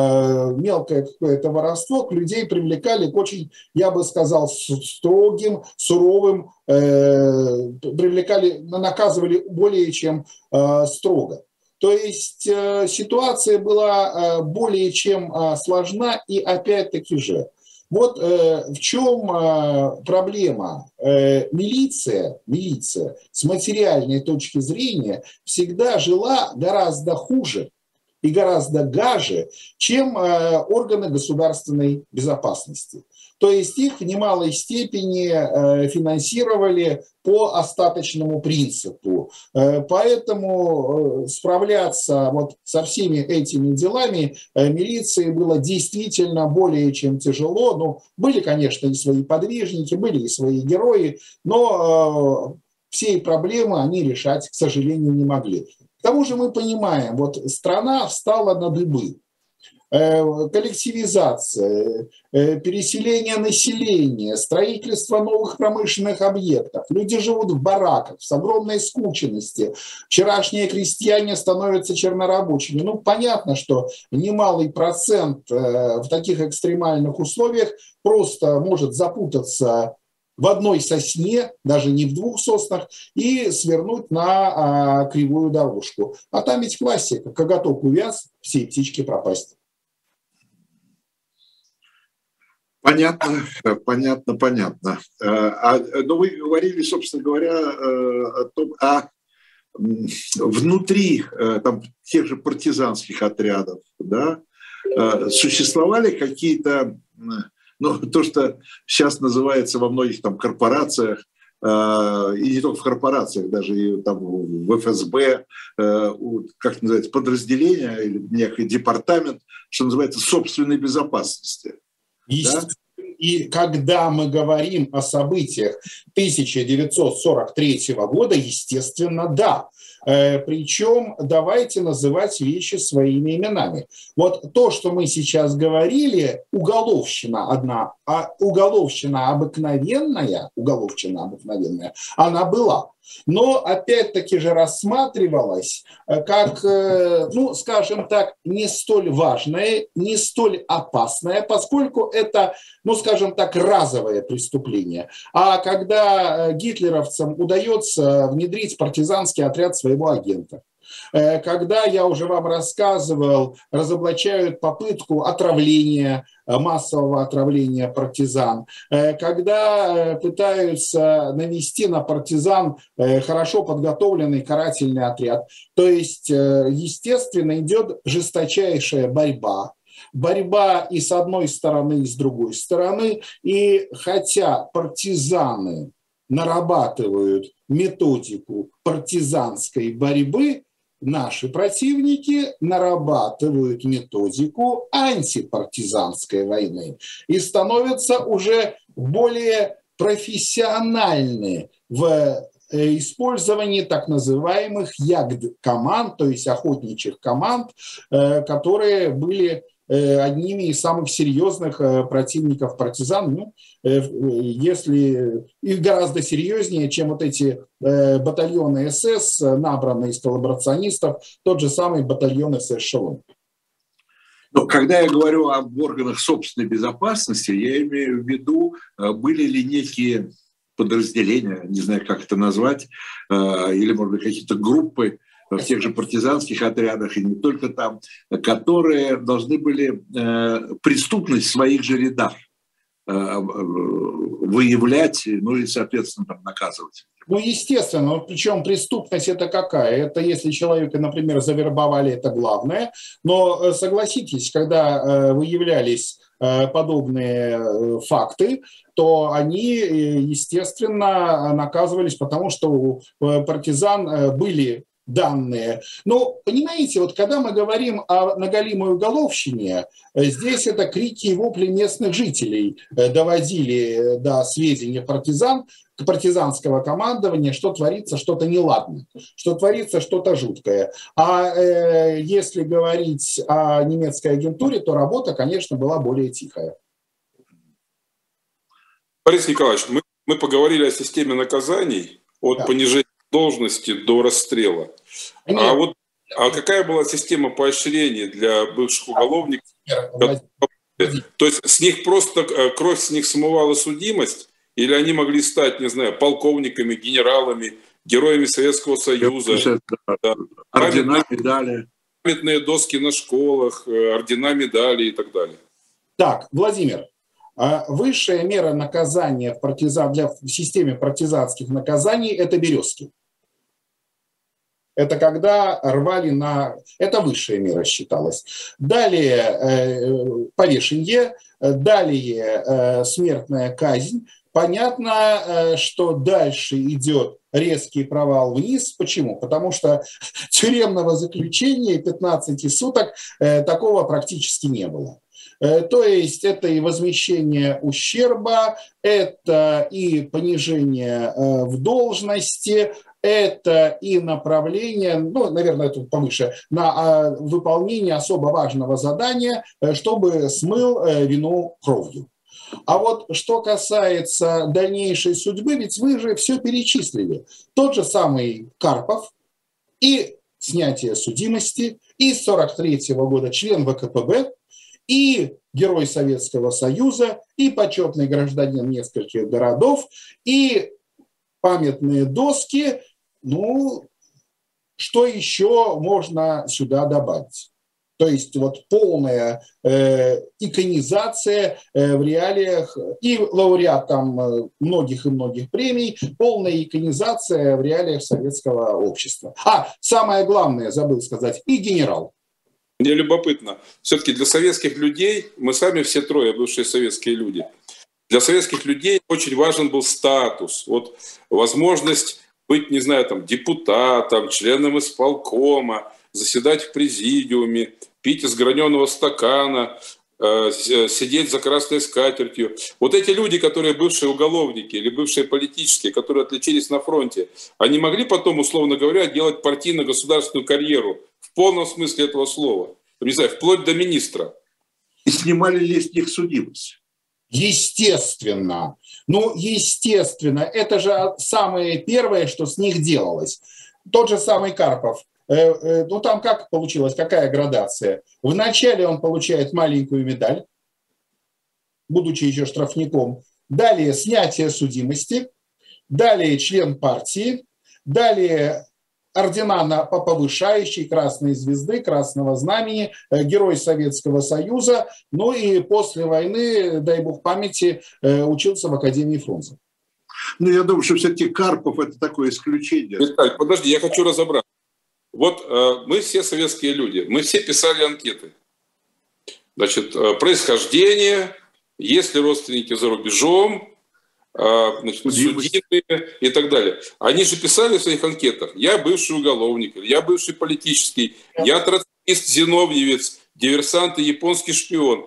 мелкое какое-то воровство людей привлекали к очень, я бы сказал, строгим, суровым, э, привлекали, наказывали более чем э, строго. То есть ситуация была более чем сложна и опять-таки же вот э, в чем э, проблема. Э, милиция, милиция с материальной точки зрения всегда жила гораздо хуже и гораздо гаже, чем э, органы государственной безопасности. То есть их в немалой степени э, финансировали по остаточному принципу. Э, поэтому справляться вот со всеми этими делами милиции было действительно более чем тяжело. Ну, были, конечно, и свои подвижники, были и свои герои, но всей проблемы они решать, к сожалению, не могли. К тому же мы понимаем, вот страна встала на дыбы. Э, коллективизация, э, переселение населения, строительство новых промышленных объектов. Люди живут в бараках с огромной скученности. Вчерашние крестьяне становятся чернорабочими. Ну, понятно, что немалый процент э, в таких экстремальных условиях просто может запутаться в одной сосне, даже не в двух соснах, и свернуть на а, кривую дорожку. А там ведь классика, коготок увяз, все птички пропасть. Понятно, понятно, понятно. Э, а, но вы говорили, собственно говоря, э, о том, о внутри э, там, тех же партизанских отрядов, да, существовали какие-то, ну, то, что сейчас называется во многих там корпорациях, и не только в корпорациях, даже и там в ФСБ, как называется, подразделение или некий департамент, что называется, собственной безопасности. Да? И когда мы говорим о событиях 1943 года, естественно, да. Э, Причем давайте называть вещи своими именами. Вот то, что мы сейчас говорили, уголовщина одна, а уголовщина обыкновенная, уголовщина обыкновенная, она была но опять-таки же рассматривалась э, как, э, ну, скажем так, не столь важное, не столь опасное, поскольку это, ну, скажем так, разовое преступление. А когда э, гитлеровцам удается внедрить партизанский отряд своего агента, когда, я уже вам рассказывал, разоблачают попытку отравления, э, массового отравления партизан, э, когда пытаются навести на партизан хорошо подготовленный карательный отряд. То есть, естественно, идет жесточайшая борьба борьба и с одной стороны, и с другой стороны. И хотя партизаны нарабатывают методику партизанской борьбы, наши противники нарабатывают методику антипартизанской войны и становятся уже более профессиональны в э, использовании так называемых ягд-команд, то есть охотничьих команд, э, которые были одними из самых серьезных э, противников партизан, ну, э, если и гораздо серьезнее, чем вот эти батальоны СС, набранные из коллаборационистов, тот же самый батальон СС «Шелом». Но когда я говорю об органах собственной безопасности, я имею в виду, были ли некие подразделения, не знаю, как это назвать, или, может быть, какие-то группы, в тех же партизанских отрядах и не только там, которые должны были э, преступность в своих же рядах э, э, выявлять, ну и, соответственно, там, наказывать. Ну, естественно, причем преступность это какая? Это если человека, например, завербовали, это главное. Но согласитесь, когда выявлялись подобные факты, то они, естественно, наказывались, потому что у партизан были данные. Но, понимаете, вот когда мы говорим о наголимой уголовщине, э, здесь это крики и вопли местных жителей э, доводили э, до сведения партизан, партизанского командования, что творится что-то неладное, что творится что-то жуткое. А э, если говорить о немецкой агентуре, то работа, конечно, была более тихая. Борис Николаевич, мы, мы поговорили о системе наказаний от да. понижения должности до расстрела. Нет. А вот а какая была система поощрения для бывших уголовников? То есть с них просто э, кровь с них смывала судимость, или они могли стать, не знаю, полковниками, генералами, героями Советского Союза? Да. Ордена, медали. Памятные доски на школах, э, ордена, медали и так далее. Так, Владимир, а высшая мера наказания в, партизан, для, в системе партизанских наказаний – это березки. Это когда рвали на... Это высшая мера считалась. Далее э, повешение, далее э, смертная казнь. Понятно, э, что дальше идет резкий провал вниз. Почему? Потому что тюремного заключения 15 суток э, такого практически не было. Э, то есть это и возмещение ущерба, это и понижение э, в должности, это и направление, ну, наверное, это повыше, на а, выполнение особо важного задания, чтобы смыл вину кровью. А вот что касается дальнейшей судьбы, ведь вы же все перечислили. Тот же самый Карпов и снятие судимости, и с 43 -го года член ВКПБ, и герой Советского Союза, и почетный гражданин нескольких городов, и памятные доски. Ну, что еще можно сюда добавить? То есть вот полная э, иконизация э, в реалиях и лауреат там э, многих и многих премий, полная иконизация в реалиях советского общества. А, самое главное, забыл сказать, и генерал. Мне любопытно. Все-таки для советских людей, мы сами все трое бывшие советские люди, для советских людей очень важен был статус, вот возможность быть, не знаю, там, депутатом, членом исполкома, заседать в президиуме, пить из граненого стакана, э, сидеть за красной скатертью. Вот эти люди, которые бывшие уголовники или бывшие политические, которые отличились на фронте, они могли потом, условно говоря, делать партийно-государственную карьеру в полном смысле этого слова. Не знаю, вплоть до министра. И снимали ли с них судимость? Естественно. Ну, естественно. Это же самое первое, что с них делалось. Тот же самый Карпов. Э, э, ну, там как получилось, какая градация? Вначале он получает маленькую медаль, будучи еще штрафником. Далее снятие судимости. Далее член партии. Далее ордена на, по повышающей Красной Звезды, Красного Знамени, э, Герой Советского Союза. Ну и после войны, дай бог памяти, э, учился в Академии Фрунзе. Ну, я думаю, что все-таки Карпов – это такое исключение. Виталий, подожди, я хочу разобраться. Вот э, мы все советские люди, мы все писали анкеты. Значит, э, происхождение, есть ли родственники за рубежом, значит, судимые и так далее. Они же писали в своих анкетах, я бывший уголовник, я бывший политический, я троцкист, зиновьевец, диверсант и японский шпион.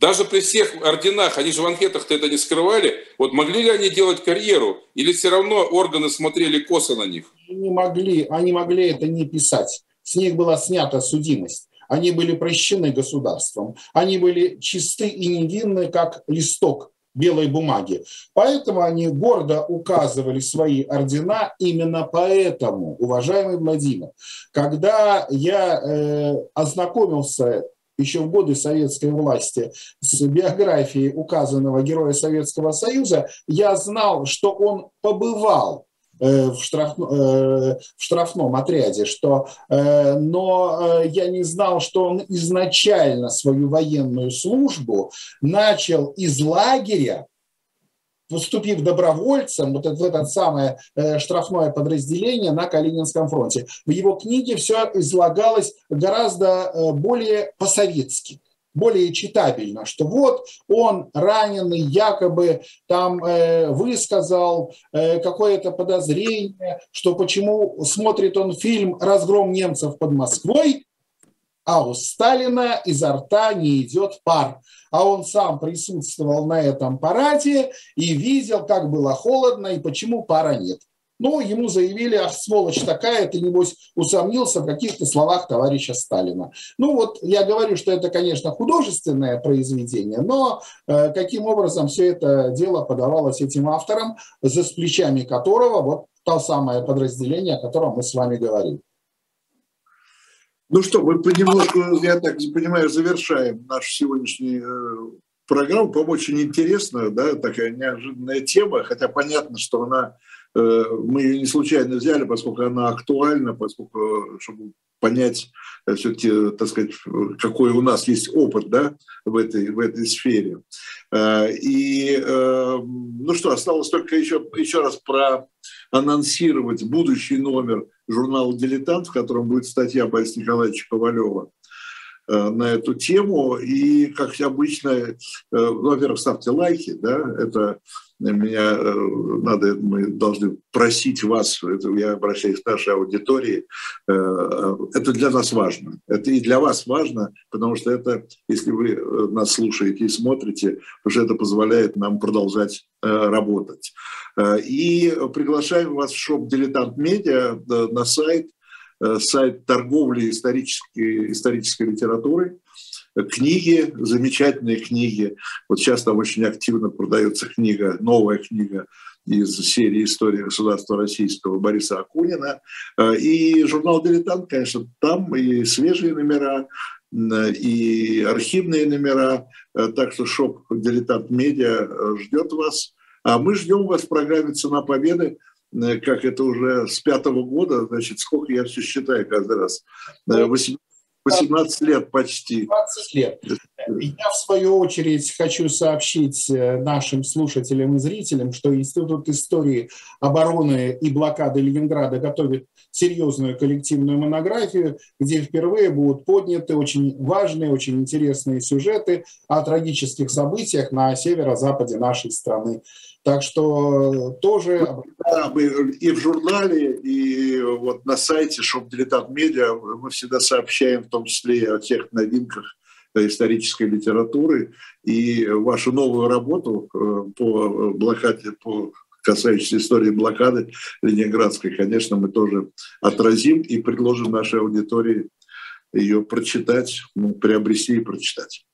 Даже при всех орденах, они же в анкетах-то это не скрывали, вот могли ли они делать карьеру, или все равно органы смотрели косо на них? Не могли, они могли это не писать. С них была снята судимость. Они были прощены государством. Они были чисты и невинны, как листок белой бумаги. Поэтому они гордо указывали свои ордена именно поэтому, уважаемый Владимир. Когда я э, ознакомился еще в годы советской власти с биографией указанного героя Советского Союза, я знал, что он побывал в, штраф, э, в штрафном отряде, что, э, но я не знал, что он изначально свою военную службу начал из лагеря, поступив добровольцем вот в это самое штрафное подразделение на Калининском фронте. В его книге все излагалось гораздо более по-советски более читабельно, что вот он раненый якобы там э, высказал э, какое-то подозрение, что почему смотрит он фильм «Разгром немцев под Москвой», а у Сталина изо рта не идет пар. А он сам присутствовал на этом параде и видел, как было холодно и почему пара нет. Но ему заявили, ах, сволочь такая, ты, небось, усомнился в каких-то словах товарища Сталина. Ну вот я говорю, что это, конечно, художественное произведение, но э, каким образом все это дело подавалось этим авторам, за плечами которого вот то самое подразделение, о котором мы с вами говорим. Ну что, мы понемножку, я так понимаю, завершаем нашу сегодняшнюю э, программу. По-моему, очень интересная, да, такая неожиданная тема, хотя понятно, что она мы ее не случайно взяли, поскольку она актуальна, поскольку, э, чтобы понять э, все-таки, так сказать, какой у нас есть опыт да, в, этой, в этой сфере. И, ну что, осталось только еще, еще раз про анонсировать будущий номер журнала «Дилетант», в котором будет статья Бориса Николаевича Ковалева Э, на эту тему. И, как обычно, э, во-первых, ставьте лайки, да, это меня э, надо, мы должны просить вас, это я обращаюсь к нашей аудитории, это для нас важно. Это и для вас важно, потому что это, если вы нас слушаете и смотрите, что это позволяет нам продолжать работать. И приглашаем вас в шоп «Дилетант Медиа» на сайт Э, сайт торговли исторической, исторической литературы, книги, замечательные книги. Вот сейчас там очень активно продается книга, новая книга из серии «История государства российского» Бориса Акунина. Э, и журнал «Дилетант», конечно, там и свежие номера, и архивные номера. Э, так что шоп «Дилетант Медиа» ждет вас. А мы ждем вас в программе «Цена победы», Э, как это уже с пятого года, значит, сколько я все считаю каждый раз, 18, э, 18 лет почти. 20 лет. Я, в свою очередь, хочу сообщить э, нашим слушателям и зрителям, что Институт истории обороны и блокады Ленинграда готовит серьезную коллективную монографию, где впервые будут подняты очень важные, очень интересные сюжеты о трагических событиях на северо-западе нашей страны. Так что тоже... Да, мы и в журнале, и вот на сайте Shop Diletant Media мы всегда сообщаем в том числе и о тех новинках исторической литературы. И вашу новую работу э, по блокаде, по касающейся истории блокады Ленинградской, конечно, мы тоже отразим и предложим нашей аудитории ее прочитать, ну, приобрести и прочитать.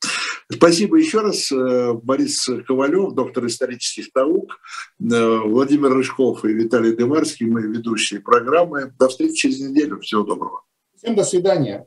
Спасибо еще раз. Э, Борис Ковалев, доктор исторических наук, э, Владимир Рыжков и Виталий Дымарский, мы ведущие программы. До встречи через неделю. Всего доброго. Всем до свидания.